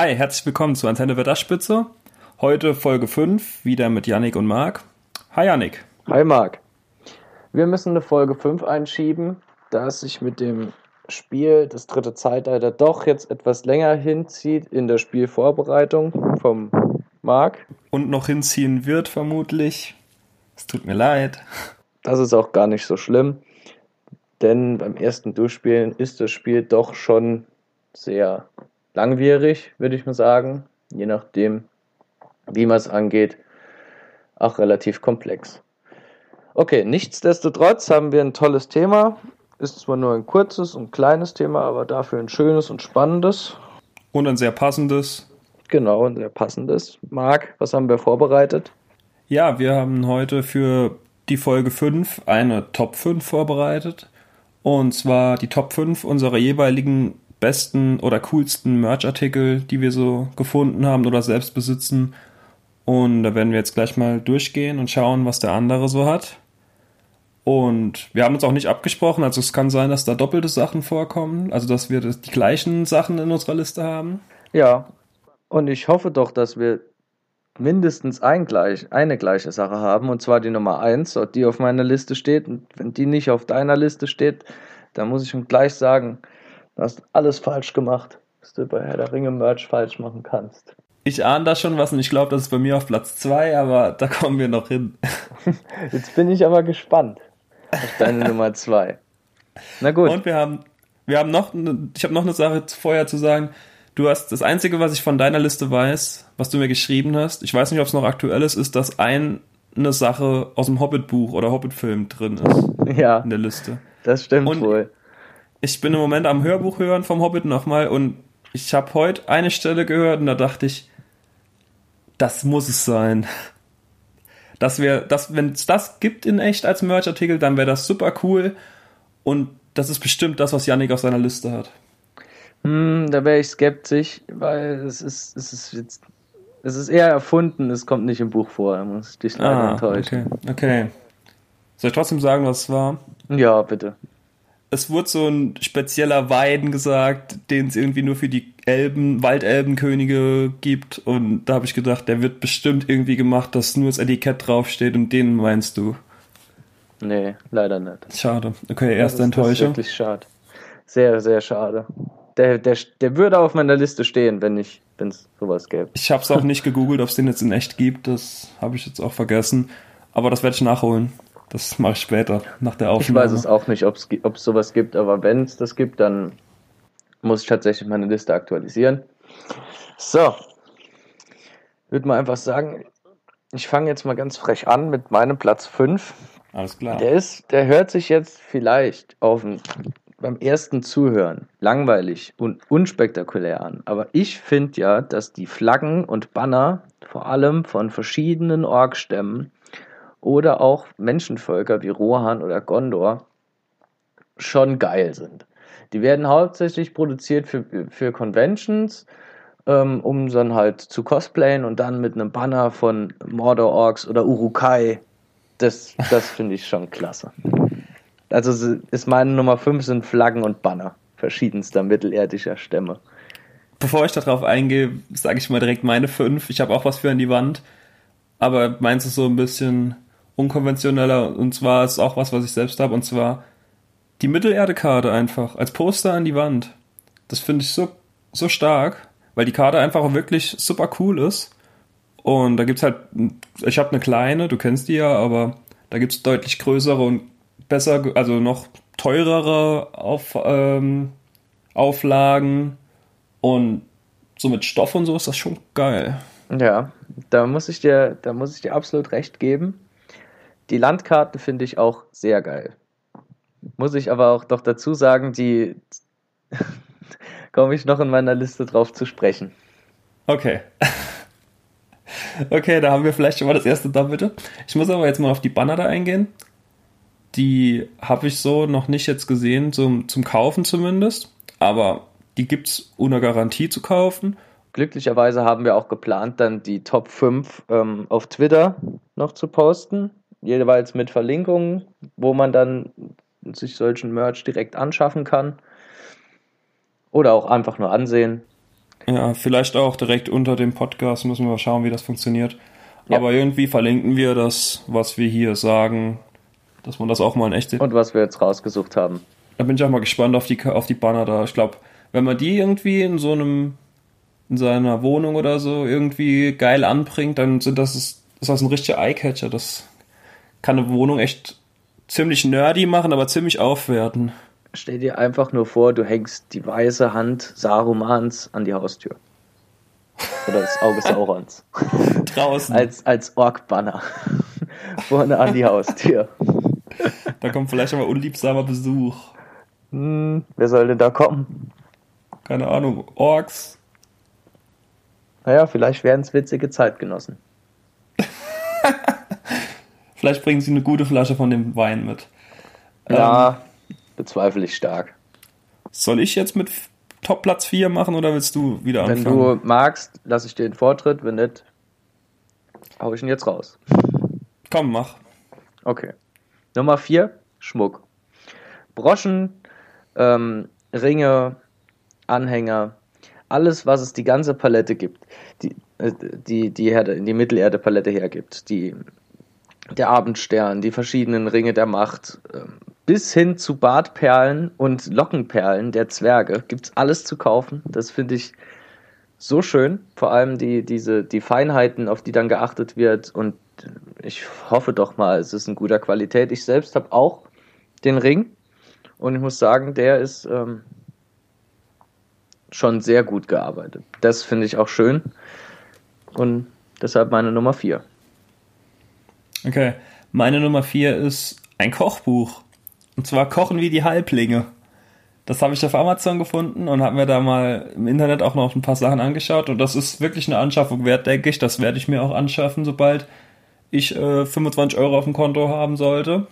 Hi, herzlich willkommen zu Antenne Wetterspitze. Heute Folge 5, wieder mit Yannick und Marc. Hi Yannick. Hi Marc. Wir müssen eine Folge 5 einschieben, da es sich mit dem Spiel das dritte Zeitalter doch jetzt etwas länger hinzieht in der Spielvorbereitung vom Marc. Und noch hinziehen wird vermutlich. Es tut mir leid. Das ist auch gar nicht so schlimm, denn beim ersten Durchspielen ist das Spiel doch schon sehr langwierig, würde ich mal sagen. Je nachdem, wie man es angeht, auch relativ komplex. Okay, nichtsdestotrotz haben wir ein tolles Thema. Ist zwar nur ein kurzes und kleines Thema, aber dafür ein schönes und spannendes. Und ein sehr passendes. Genau, ein sehr passendes. Marc, was haben wir vorbereitet? Ja, wir haben heute für die Folge 5 eine Top 5 vorbereitet. Und zwar die Top 5 unserer jeweiligen besten oder coolsten Merch-Artikel, die wir so gefunden haben oder selbst besitzen. Und da werden wir jetzt gleich mal durchgehen und schauen, was der andere so hat. Und wir haben uns auch nicht abgesprochen, also es kann sein, dass da doppelte Sachen vorkommen, also dass wir die gleichen Sachen in unserer Liste haben. Ja, und ich hoffe doch, dass wir mindestens ein gleich, eine gleiche Sache haben, und zwar die Nummer 1, die auf meiner Liste steht. Und wenn die nicht auf deiner Liste steht, dann muss ich schon gleich sagen, Du hast alles falsch gemacht, was du bei Herr der Ringe Merch falsch machen kannst. Ich ahne da schon was und ich glaube, das ist bei mir auf Platz 2, aber da kommen wir noch hin. Jetzt bin ich aber gespannt auf deine Nummer 2. Na gut. Und wir haben, wir haben noch, ich habe noch eine Sache vorher zu sagen. Du hast das Einzige, was ich von deiner Liste weiß, was du mir geschrieben hast, ich weiß nicht, ob es noch aktuell ist, ist, dass ein, eine Sache aus dem Hobbit-Buch oder Hobbit-Film drin ist. Ja. In der Liste. Das stimmt und wohl ich bin im Moment am Hörbuch hören vom Hobbit nochmal und ich habe heute eine Stelle gehört und da dachte ich, das muss es sein. Das wäre, das, wenn es das gibt in echt als Merch-Artikel, dann wäre das super cool und das ist bestimmt das, was Yannick auf seiner Liste hat. Hm, da wäre ich skeptisch, weil es ist, es ist jetzt, es ist eher erfunden, es kommt nicht im Buch vor, da muss ich dich leider ah, enttäuschen. Okay, okay. Soll ich trotzdem sagen, was es war? Ja, bitte es wurde so ein spezieller Wein gesagt, den es irgendwie nur für die Elben, Waldelbenkönige gibt. Und da habe ich gedacht, der wird bestimmt irgendwie gemacht, dass nur das Etikett draufsteht und den meinst du. Nee, leider nicht. Schade. Okay, erste Enttäuschung. Das ist wirklich schade. Sehr, sehr schade. Der, der, der würde auf meiner Liste stehen, wenn ich, wenn es sowas gäbe. Ich habe es auch nicht gegoogelt, ob es den jetzt in echt gibt. Das habe ich jetzt auch vergessen. Aber das werde ich nachholen. Das mache ich später, nach der Aufnahme. Ich weiß es auch nicht, ob es sowas gibt, aber wenn es das gibt, dann muss ich tatsächlich meine Liste aktualisieren. So. Würde mal einfach sagen, ich fange jetzt mal ganz frech an mit meinem Platz 5. Alles klar. Der ist, der hört sich jetzt vielleicht auf ein, beim ersten Zuhören langweilig und unspektakulär an. Aber ich finde ja, dass die Flaggen und Banner vor allem von verschiedenen Orgstämmen oder auch Menschenvölker wie Rohan oder Gondor schon geil sind. Die werden hauptsächlich produziert für, für Conventions, ähm, um dann halt zu cosplayen und dann mit einem Banner von Mordor Orks oder Urukai. Das, das finde ich schon klasse. Also ist meine Nummer 5 sind Flaggen und Banner verschiedenster mittelerdischer Stämme. Bevor ich darauf eingehe, sage ich mal direkt meine 5. Ich habe auch was für an die Wand. Aber meinst du so ein bisschen unkonventioneller und zwar ist auch was, was ich selbst habe und zwar die Mittelerde-Karte einfach als Poster an die Wand. Das finde ich so, so stark, weil die Karte einfach wirklich super cool ist. Und da gibt's halt, ich habe eine kleine, du kennst die ja, aber da gibt's deutlich größere und besser, also noch teurere Auf, ähm, Auflagen und so mit Stoff und so ist das schon geil. Ja, da muss ich dir, da muss ich dir absolut recht geben. Die Landkarten finde ich auch sehr geil. Muss ich aber auch doch dazu sagen, die komme ich noch in meiner Liste drauf zu sprechen. Okay. Okay, da haben wir vielleicht schon mal das erste da bitte. Ich muss aber jetzt mal auf die Banner da eingehen. Die habe ich so noch nicht jetzt gesehen, zum, zum Kaufen zumindest. Aber die gibt es ohne Garantie zu kaufen. Glücklicherweise haben wir auch geplant, dann die Top 5 ähm, auf Twitter noch zu posten jeweils mit Verlinkungen, wo man dann sich solchen Merch direkt anschaffen kann. Oder auch einfach nur ansehen. Ja, vielleicht auch direkt unter dem Podcast müssen wir schauen, wie das funktioniert. Ja. Aber irgendwie verlinken wir das, was wir hier sagen, dass man das auch mal in echt sieht. Und was wir jetzt rausgesucht haben. Da bin ich auch mal gespannt auf die, auf die Banner da. Ich glaube, wenn man die irgendwie in so einem, in seiner Wohnung oder so irgendwie geil anbringt, dann sind das, ist das ein richtiger Eyecatcher. Das kann eine Wohnung echt ziemlich nerdy machen, aber ziemlich aufwerten. Stell dir einfach nur vor, du hängst die weiße Hand Sarumans an die Haustür. Oder das Auge Saurons. Draußen. Als, als Ork-Banner. Vorne an die Haustür. Da kommt vielleicht aber unliebsamer Besuch. Hm, wer soll denn da kommen? Keine Ahnung, Orks. Naja, vielleicht wären es witzige Zeitgenossen. vielleicht bringen sie eine gute Flasche von dem Wein mit. Ja, ähm, bezweifle ich stark. Soll ich jetzt mit Top Platz 4 machen oder willst du wieder anfangen? Wenn du magst, lasse ich dir den Vortritt. Wenn nicht, hau ich ihn jetzt raus. Komm, mach. Okay. Nummer 4, Schmuck. Broschen, ähm, Ringe, Anhänger, alles, was es die ganze Palette gibt, die äh, die, die, Herde, die Mittelerde-Palette hergibt, die, der Abendstern, die verschiedenen Ringe der Macht, ähm, bis hin zu Bartperlen und Lockenperlen der Zwerge gibt es alles zu kaufen. Das finde ich so schön. Vor allem die, diese, die Feinheiten, auf die dann geachtet wird. Und ich hoffe doch mal, es ist in guter Qualität. Ich selbst habe auch den Ring. Und ich muss sagen, der ist ähm, schon sehr gut gearbeitet. Das finde ich auch schön. Und deshalb meine Nummer 4. Okay. Meine Nummer 4 ist ein Kochbuch. Und zwar Kochen wie die Halblinge. Das habe ich auf Amazon gefunden und habe mir da mal im Internet auch noch ein paar Sachen angeschaut. Und das ist wirklich eine Anschaffung wert, denke ich. Das werde ich mir auch anschaffen, sobald ich äh, 25 Euro auf dem Konto haben sollte.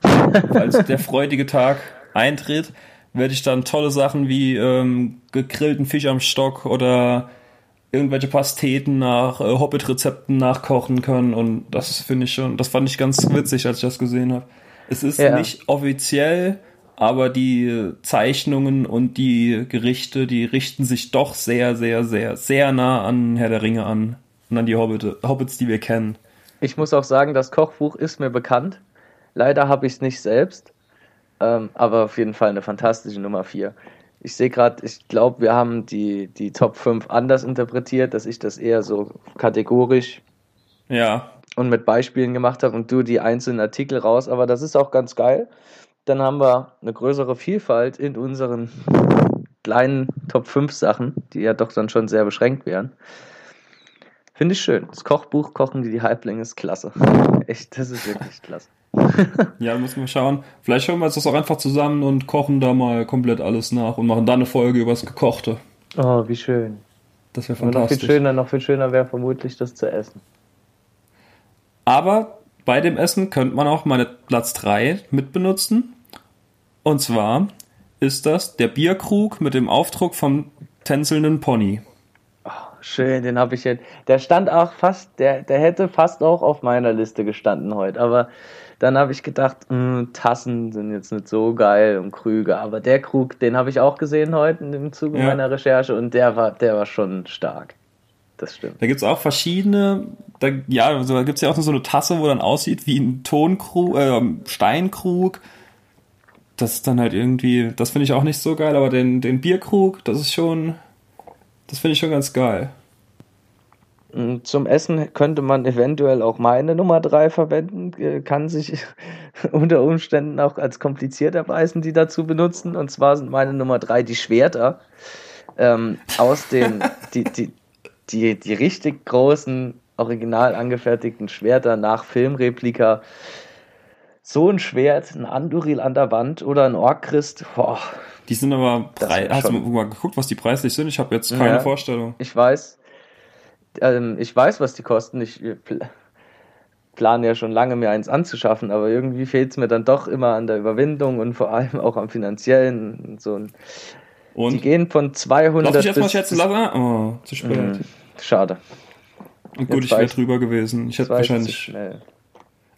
Falls der freudige Tag eintritt, werde ich dann tolle Sachen wie ähm, gegrillten Fisch am Stock oder irgendwelche Pasteten nach äh, Hobbit-Rezepten nachkochen können. Und das finde ich schon, das fand ich ganz witzig, als ich das gesehen habe. Es ist ja. nicht offiziell, aber die Zeichnungen und die Gerichte, die richten sich doch sehr, sehr, sehr, sehr nah an Herr der Ringe an und an die Hobbit, Hobbits, die wir kennen. Ich muss auch sagen, das Kochbuch ist mir bekannt. Leider habe ich es nicht selbst, ähm, aber auf jeden Fall eine fantastische Nummer 4. Ich sehe gerade, ich glaube, wir haben die, die Top 5 anders interpretiert, dass ich das eher so kategorisch ja und mit Beispielen gemacht habe und du die einzelnen Artikel raus. Aber das ist auch ganz geil. Dann haben wir eine größere Vielfalt in unseren kleinen Top 5 Sachen, die ja doch dann schon sehr beschränkt wären. Finde ich schön. Das Kochbuch Kochen die die Halblinge ist klasse. Echt, das ist wirklich klasse. ja, müssen wir schauen. Vielleicht hören wir uns das auch einfach zusammen und kochen da mal komplett alles nach und machen da eine Folge über das Gekochte. Oh, wie schön. Das wäre fantastisch. Noch viel schöner, noch viel schöner wäre vermutlich das zu essen. Aber bei dem Essen könnte man auch meine Platz 3 mitbenutzen. Und zwar ist das der Bierkrug mit dem Aufdruck vom tänzelnden Pony. Schön, den habe ich jetzt. Der stand auch fast, der, der hätte fast auch auf meiner Liste gestanden heute. Aber dann habe ich gedacht, mh, hm, Tassen sind jetzt nicht so geil und Krüge. Aber der Krug, den habe ich auch gesehen heute im Zuge ja. meiner Recherche und der war, der war schon stark das stimmt. Da gibt es auch verschiedene, da, ja, also da gibt es ja auch so eine Tasse, wo dann aussieht wie ein Tonkrug, äh, Steinkrug. Das ist dann halt irgendwie, das finde ich auch nicht so geil, aber den, den Bierkrug, das ist schon, das finde ich schon ganz geil. Mm, zum Essen könnte man eventuell auch meine Nummer 3 verwenden, äh, kann sich unter Umständen auch als kompliziert erweisen, die dazu benutzen. Und zwar sind meine Nummer 3 die Schwerter ähm, aus den, die, die, die, die richtig großen, original angefertigten Schwerter nach Filmreplika. So ein Schwert, ein Anduril an der Wand oder ein Orkrist, boah. Die sind aber preis. Hast du mal geguckt, was die preislich sind? Ich habe jetzt keine ja, Vorstellung. Ich weiß. Ähm, ich weiß, was die kosten. Ich plane ja schon lange, mir eins anzuschaffen, aber irgendwie fehlt es mir dann doch immer an der Überwindung und vor allem auch am finanziellen. So ein und? Die gehen von 200 Lass mich jetzt mal schätzen lassen. Oh, zu spät. Mhm. Schade. Und gut, jetzt ich wäre drüber gewesen. Ich hätte wahrscheinlich.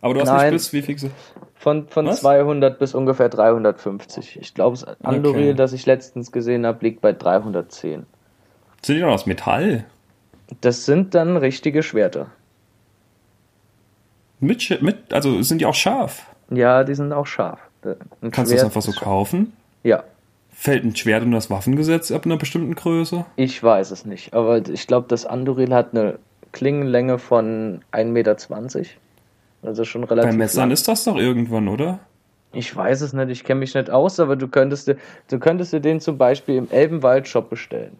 Aber du hast Nein. nicht bis wie fixe? Von, von 200 bis ungefähr 350. Ich glaube, das Andoril, okay. das ich letztens gesehen habe, liegt bei 310. Sind die noch aus Metall? Das sind dann richtige Schwerter. Mit, mit, also sind die auch scharf? Ja, die sind auch scharf. Ein Kannst du das einfach so kaufen? Ja, Fällt ein Schwert unter das Waffengesetz ab einer bestimmten Größe? ich weiß es nicht. Aber ich glaube, das Anduril hat eine Klingenlänge von 1,20 Meter. Also schon relativ Bei Messern lang. ist das doch irgendwann, oder? Ich weiß es nicht, ich kenne mich nicht aus, aber du könntest dir, du könntest dir den zum Beispiel im Elbenwald-Shop bestellen.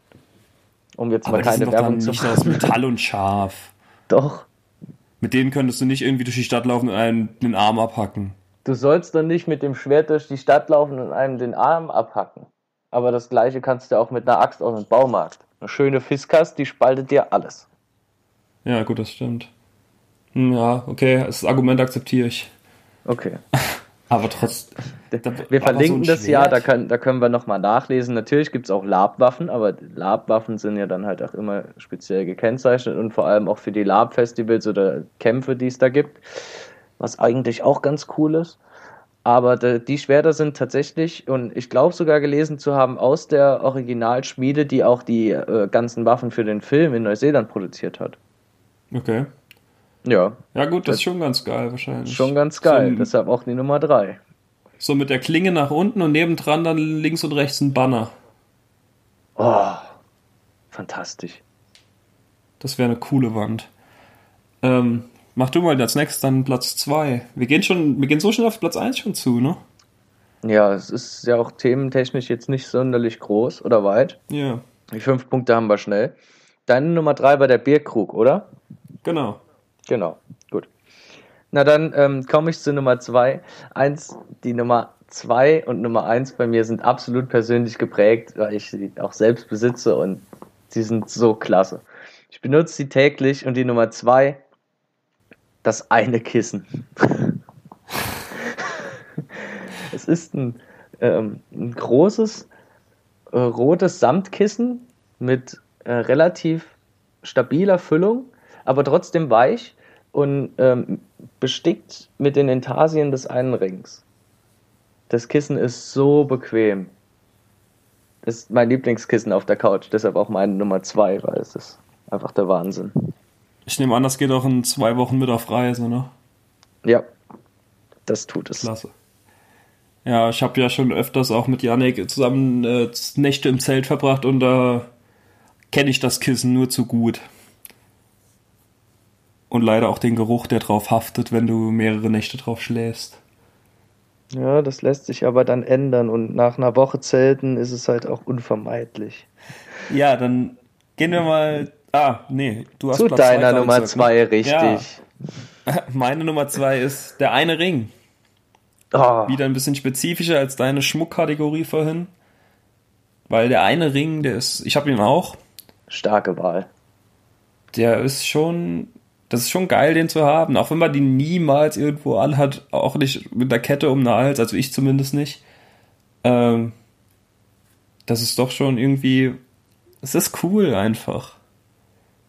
Um jetzt Aber mal keine doch Werbung zu nicht aus machen. Metall und scharf. Doch. Mit denen könntest du nicht irgendwie durch die Stadt laufen und einen den Arm abhacken. Du sollst dann nicht mit dem Schwert durch die Stadt laufen und einem den Arm abhacken. Aber das gleiche kannst du auch mit einer Axt aus dem Baumarkt. Eine schöne Fiskas, die spaltet dir alles. Ja, gut, das stimmt. Hm, Ja, okay, das Argument akzeptiere ich. Okay. Aber trotzdem. Wir verlinken das ja, da können, da können wir nochmal nachlesen. Natürlich gibt es auch Labwaffen, aber Labwaffen sind ja dann halt auch immer speziell gekennzeichnet und vor allem auch für die Lab-Festivals oder Kämpfe, die es da gibt. Was eigentlich auch ganz cool ist. Aber die Schwerter sind tatsächlich, und ich glaube sogar gelesen zu haben, aus der Originalschmiede, die auch die äh, ganzen Waffen für den Film in Neuseeland produziert hat. Okay. Ja, Ja, gut, das Das- ist schon ganz geil wahrscheinlich. schon ganz geil. So, Deshalb auch die Nummer 3. so mit der Klinge nach unten und nebendran dann links und rechts ein Banner. Oh, fantastisch. Das wäre eine coole Wand. Ähm, mach du mal als nächstes dann Platz 2. Wir gehen schon, wir gehen so schnell auf Platz 1 schon zu, ne? Ja, es ist ja auch thementechnisch jetzt nicht sonderlich groß oder weit. Ja, Die fünf Punkte haben wir schnell. Deine Nummer drei war der Bierkrug, oder? genau. Genau, gut. Na dann ähm, komme ich zu Nummer zwei. Eins, die Nummer zwei und Nummer eins bei mir sind absolut persönlich geprägt, weil ich sie auch selbst besitze und sie sind so klasse. Ich benutze sie täglich und die Nummer zwei, das eine Kissen. es ist ein, ähm, ein großes äh, rotes Samtkissen mit äh, relativ stabiler Füllung, aber trotzdem weich und ähm, bestickt mit den Intarsien des einen Rings. Das Kissen ist so bequem. Ist mein Lieblingskissen auf der Couch, deshalb auch meine Nummer zwei, weil es ist einfach der Wahnsinn. Ich nehme an, das geht auch in zwei Wochen mit auf Reise, ne? Ja, das tut es. Klasse. Ja, ich habe ja schon öfters auch mit Yannick zusammen äh, Nächte im Zelt verbracht und da kenne ich das Kissen nur zu gut. Und leider auch den Geruch, der drauf haftet, wenn du mehrere Nächte drauf schläfst. Ja, das lässt sich aber dann ändern und nach einer Woche Zelten ist es halt auch unvermeidlich. Ja, dann gehen wir mal. Ah, nee, du hast Zu Platz deiner Nummer gesagt, zwei, ne? richtig. Ja, meine Nummer zwei ist der eine Ring. Oh, Wieder ein bisschen spezifischer als deine Schmuckkategorie vorhin. Weil der eine Ring, der ist, ich habe ihn auch, starke Wahl. der ist schon, das ist schon geil, den zu haben. Auch wenn man den niemals irgendwo anhat, auch nicht mit der Kette um den Hals, also ich zumindest nicht. Ähm, das ist doch schon irgendwie, es ist cool einfach.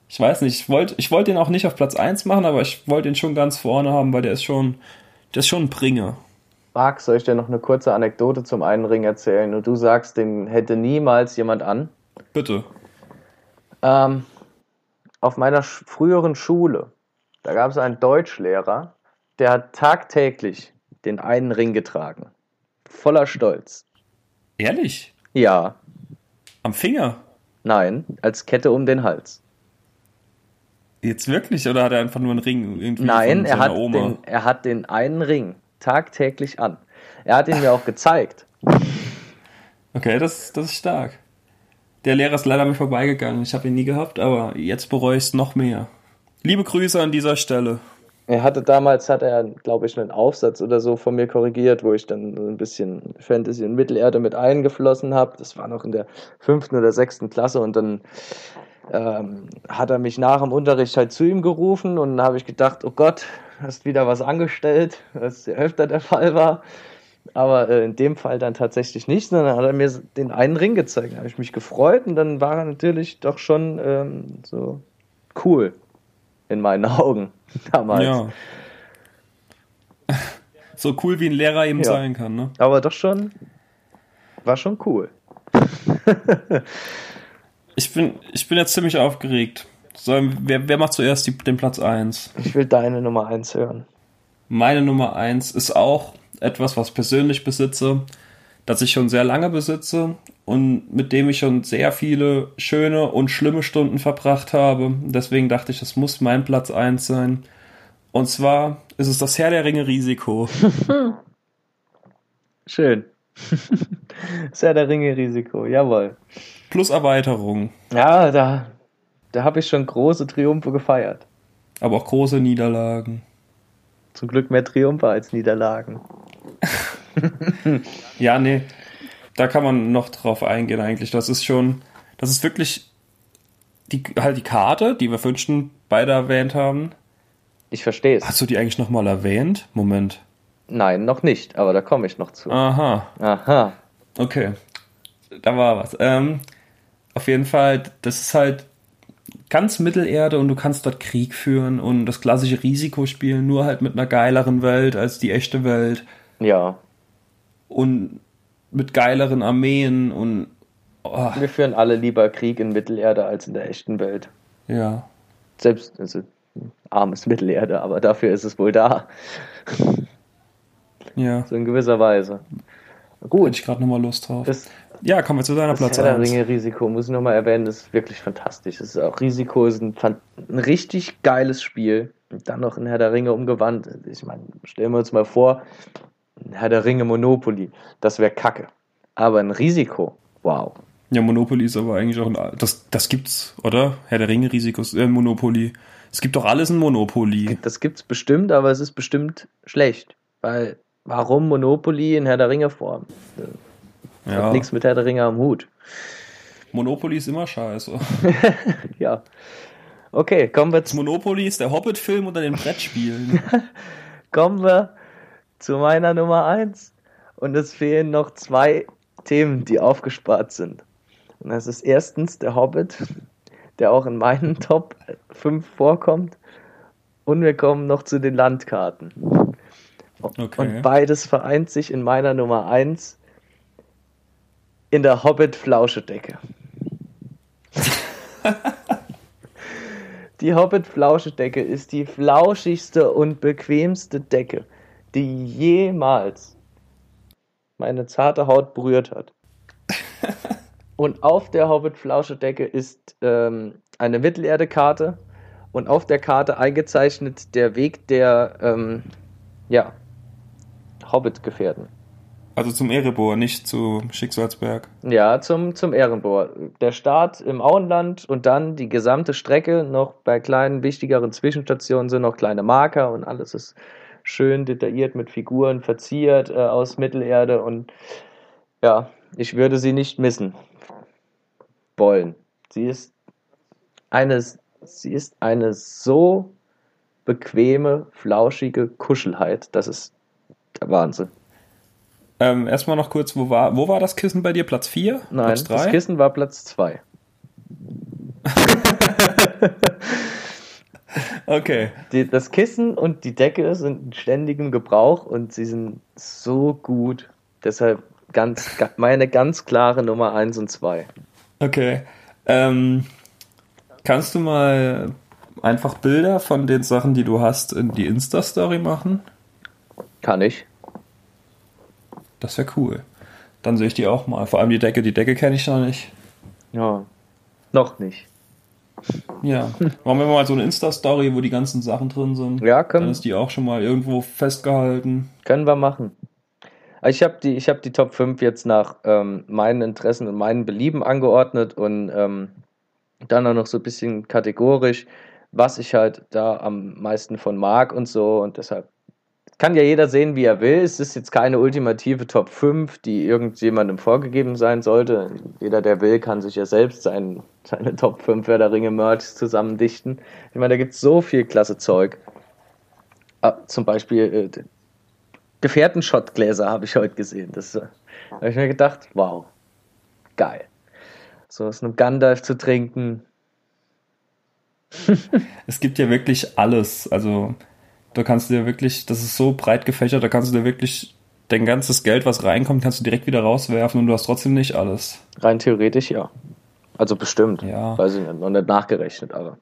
Ich weiß nicht, ich wollte ich wollte den auch nicht auf Platz 1 machen, aber ich wollte ihn schon ganz vorne haben, weil der ist schon, der ist schon ein Bringer. Marc, soll ich dir noch eine kurze Anekdote zum einen Ring erzählen und du sagst, den hätte niemals jemand an? Bitte. Ähm, auf meiner früheren Schule, da gab es einen Deutschlehrer, der hat tagtäglich den einen Ring getragen. Voller Stolz. Ehrlich? Ja, Am Finger? nein, als Kette um den Hals. Jetzt wirklich? Oder hat er einfach nur einen Ring irgendwie Nein, er hat, Oma? den, er hat den einen Ring tagtäglich an. Er hat ihn mir auch gezeigt. Okay, das, das ist stark. Der Lehrer ist leider mir vorbeigegangen. Ich habe ihn nie gehabt, aber jetzt bereue ich es noch mehr. Liebe Grüße an dieser Stelle. Er hatte damals, hat er, glaube ich, einen Aufsatz oder so von mir korrigiert, wo ich dann so ein bisschen Fantasy und Mittelerde mit eingeflossen habe. Das war noch in der fünften oder sechsten Klasse und dann ähm, hat er mich nach dem Unterricht halt zu ihm gerufen und dann habe ich gedacht, oh Gott, hast wieder was angestellt, was öfter der Fall war. Aber äh, in dem Fall dann tatsächlich nicht, sondern hat er mir den einen Ring gezeigt. Da habe ich mich gefreut und dann war er natürlich doch schon ähm, so cool in meinen Augen damals. Ja. So cool wie ein Lehrer eben Ja. sein kann, ne? Aber doch schon, war schon cool. Ich bin, ich bin jetzt ziemlich aufgeregt. So, wer, wer macht zuerst die, den Platz 1? Ich will deine Nummer 1 hören. Meine Nummer 1 ist auch etwas, was ich persönlich besitze, das ich schon sehr lange besitze und mit dem ich schon sehr viele schöne und schlimme Stunden verbracht habe. Deswegen dachte ich, es muss mein Platz 1 sein. Und zwar ist es das Herr der Ringe Risiko. Schön. das Herr der Ringe Risiko, jawohl. Plus Erweiterung. Ja, da, da habe ich schon große Triumphe gefeiert. Aber auch große Niederlagen. Zum Glück mehr Triumphe als Niederlagen. ja, nee. Da kann man noch drauf eingehen eigentlich. Das ist schon, das ist wirklich die, halt die Karte, die wir vorhin beide erwähnt haben. Ich verstehe es. Hast du die eigentlich nochmal erwähnt? Moment. Nein, noch nicht, aber da komme ich noch zu. Aha. Aha. Okay. Da war was. Ähm, auf jeden Fall, das ist halt ganz Mittelerde und du kannst dort Krieg führen und das klassische Risiko spielen, nur halt mit einer geileren Welt als die echte Welt. Ja. Und mit geileren Armeen und. Oh. Wir führen alle lieber Krieg in Mittelerde als in der echten Welt. Ja. Selbst, also, armes Mittelerde, aber dafür ist es wohl da. Ja. So in gewisser Weise. Gut. Hätte ich gerade nochmal Lust drauf. Das, ja, kommen wir zu deiner Platz 1. Ringe Risiko, muss ich nochmal erwähnen, das ist wirklich fantastisch. Das ist auch Risiko ist ein, ein richtig geiles Spiel. Und dann noch in Herr der Ringe umgewandt. Ich meine, stellen wir uns mal vor, Herr der Ringe Monopoly. Das wäre kacke. Aber ein Risiko, wow. Ja, Monopoly ist aber eigentlich auch ein. Das, das gibt's, oder? Herr der Ringe Risiko, äh, Monopoly. Es gibt doch alles in Monopoly. Das gibt's bestimmt, aber es ist bestimmt schlecht. Weil Warum Monopoly in Herr der Ringe Form? Ja. hat nichts mit Herr der Ringe am Hut. Monopoly ist immer scheiße. ja. Okay, kommen wir zu. Monopoly ist der Hobbit-Film unter den Brettspielen. kommen wir zu meiner Nummer 1. Und es fehlen noch zwei Themen, die aufgespart sind. Und das ist erstens der Hobbit, der auch in meinen Top 5 vorkommt. Und wir kommen noch zu den Landkarten. Okay. Und beides vereint sich in meiner Nummer 1 in der Hobbit-Flauschedecke. die Hobbit-Flauschedecke ist die flauschigste und bequemste Decke, die jemals meine zarte Haut berührt hat. und auf der Hobbit-Flauschedecke ist ähm, eine Mittelerde-Karte und auf der Karte eingezeichnet der Weg der ähm, ja, Hobbit gefährden. Also zum Erebor, nicht zu Schicksalsberg. Ja, zum, zum Ehrenbohr. Der Start im Auenland und dann die gesamte Strecke, noch bei kleinen, wichtigeren Zwischenstationen sind noch kleine Marker und alles ist schön detailliert mit Figuren verziert äh, aus Mittelerde und ja, ich würde sie nicht missen wollen. Sie ist eine, sie ist eine so bequeme, flauschige Kuschelheit, dass es der Wahnsinn. Ähm, erstmal noch kurz, wo war, wo war das Kissen bei dir? Platz 4? Nein, Platz das Kissen war Platz 2. okay. Die, das Kissen und die Decke sind in ständigem Gebrauch und sie sind so gut. Deshalb ganz, meine ganz klare Nummer 1 und 2. Okay. Ähm, kannst du mal einfach Bilder von den Sachen, die du hast, in die Insta-Story machen? Kann ich. Das wäre cool. Dann sehe ich die auch mal. Vor allem die Decke. Die Decke kenne ich noch nicht. Ja, noch nicht. Ja. Machen wir mal so eine Insta-Story, wo die ganzen Sachen drin sind. Ja, können. Dann ist die auch schon mal irgendwo festgehalten. Können wir machen. Ich habe die, hab die Top 5 jetzt nach ähm, meinen Interessen und meinen Belieben angeordnet und ähm, dann auch noch so ein bisschen kategorisch, was ich halt da am meisten von mag und so. Und deshalb kann ja jeder sehen, wie er will. Es ist jetzt keine ultimative Top 5, die irgendjemandem vorgegeben sein sollte. Jeder, der will, kann sich ja selbst sein, seine Top 5 Wer der Ringe Merch zusammendichten. Ich meine, da gibt es so viel klasse Zeug. Ah, zum Beispiel äh, Gefährtenshotgläser habe ich heute gesehen. Das äh, habe ich mir gedacht, wow, geil. So aus einem Gandalf zu trinken. es gibt ja wirklich alles. Also da kannst du dir wirklich, das ist so breit gefächert, da kannst du dir wirklich dein ganzes Geld, was reinkommt, kannst du direkt wieder rauswerfen und du hast trotzdem nicht alles. Rein theoretisch ja. Also bestimmt. Ja. Weiß ich nicht, noch nicht nachgerechnet, aber.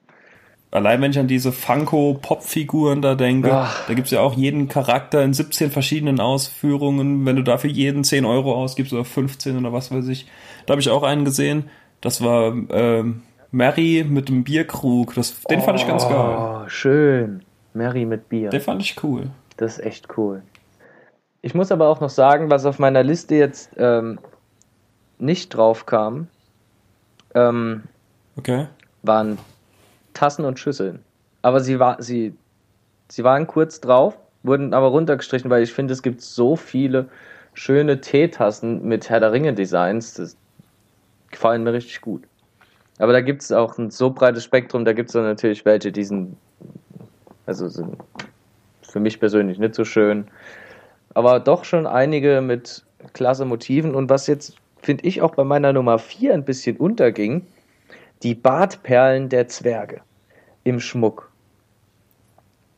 Allein wenn ich an diese Funko-Pop-Figuren da denke, Ach. da gibt's ja auch jeden Charakter in 17 verschiedenen Ausführungen. Wenn du dafür jeden 10 Euro ausgibst oder 15 oder was weiß ich. Da habe ich auch einen gesehen. Das war ähm, Mary mit dem Bierkrug. Das, den fand ich ganz geil. Oh, schön. Mary mit Bier. Den fand ich cool. Das ist echt cool. Ich muss aber auch noch sagen, was auf meiner Liste jetzt ähm, nicht drauf kam, ähm, Okay. waren Tassen und Schüsseln. Aber sie, war, sie, sie waren kurz drauf, wurden aber runtergestrichen, weil ich finde, es gibt so viele schöne Teetassen mit Herr der Ringe-Designs. Das gefallen mir richtig gut. Aber da gibt es auch ein so breites Spektrum, da gibt es dann natürlich welche, die sind, also sind für mich persönlich nicht so schön. Aber doch schon einige mit klasse Motiven. Und was jetzt, finde ich, auch bei meiner Nummer 4 ein bisschen unterging, die Bartperlen der Zwerge im Schmuck.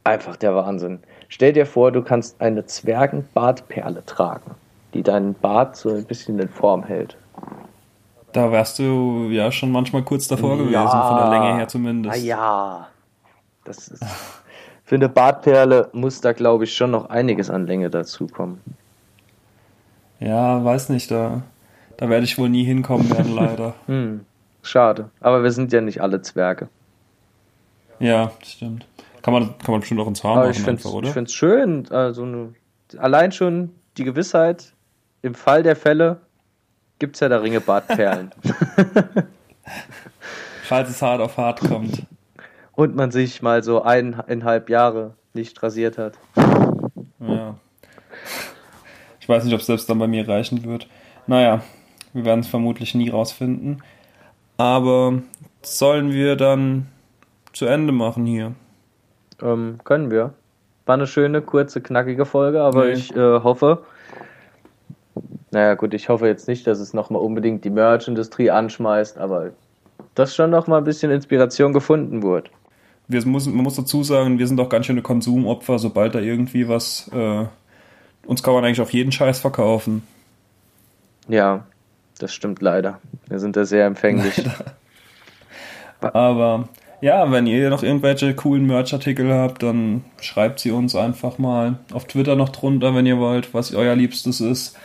Einfach der Wahnsinn. Stell dir vor, du kannst eine Zwergenbartperle tragen, die deinen Bart so ein bisschen in Form hält. Da wärst du ja schon manchmal kurz davor gewesen, Ja. von der Länge her zumindest. Ah ja. Das ist, für eine Bartperle muss da, glaube ich, schon noch einiges an Länge dazukommen. Ja, weiß nicht, da, da werde ich wohl nie hinkommen werden, leider. Hm, schade. Aber wir sind ja nicht alle Zwerge. ja, stimmt. Kann man, kann man bestimmt auch ins Haar Aber machen, ich finde einfach, oder? es schön. Also eine, allein schon die Gewissheit, im Fall der Fälle gibt es ja da Ringe Bartperlen. Falls es hart auf hart kommt. Und man sich mal so eineinhalb Jahre nicht rasiert hat. Ja. Ich weiß nicht, ob es selbst dann bei mir reichen wird. Naja, wir werden es vermutlich nie rausfinden. Aber sollen wir dann zu Ende machen hier? Ähm, können wir. War eine schöne, kurze, knackige Folge, aber Nee. ich äh, hoffe. Naja, gut, ich hoffe jetzt nicht, dass es nochmal unbedingt die Merch-Industrie anschmeißt, aber dass schon nochmal ein bisschen Inspiration gefunden wurde. Wir muss, man muss dazu sagen, wir sind auch ganz schöne Konsumopfer, sobald da irgendwie was. Äh, uns kann man eigentlich auf jeden Scheiß verkaufen. Ja, das stimmt leider. Wir sind da sehr empfänglich. Aber ja, wenn ihr noch irgendwelche coolen Merch-Artikel habt, dann schreibt sie uns einfach mal auf Twitter noch drunter, wenn ihr wollt, was euer Liebstes ist,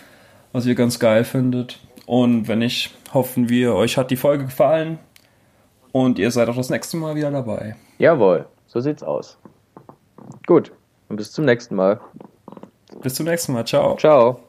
was ihr ganz geil findet. Und wenn nicht, hoffen wir, euch hat die Folge gefallen und ihr seid auch das nächste Mal wieder dabei. Jawohl, so sieht's aus. Gut, und bis zum nächsten Mal. Bis zum nächsten Mal. Ciao. Ciao.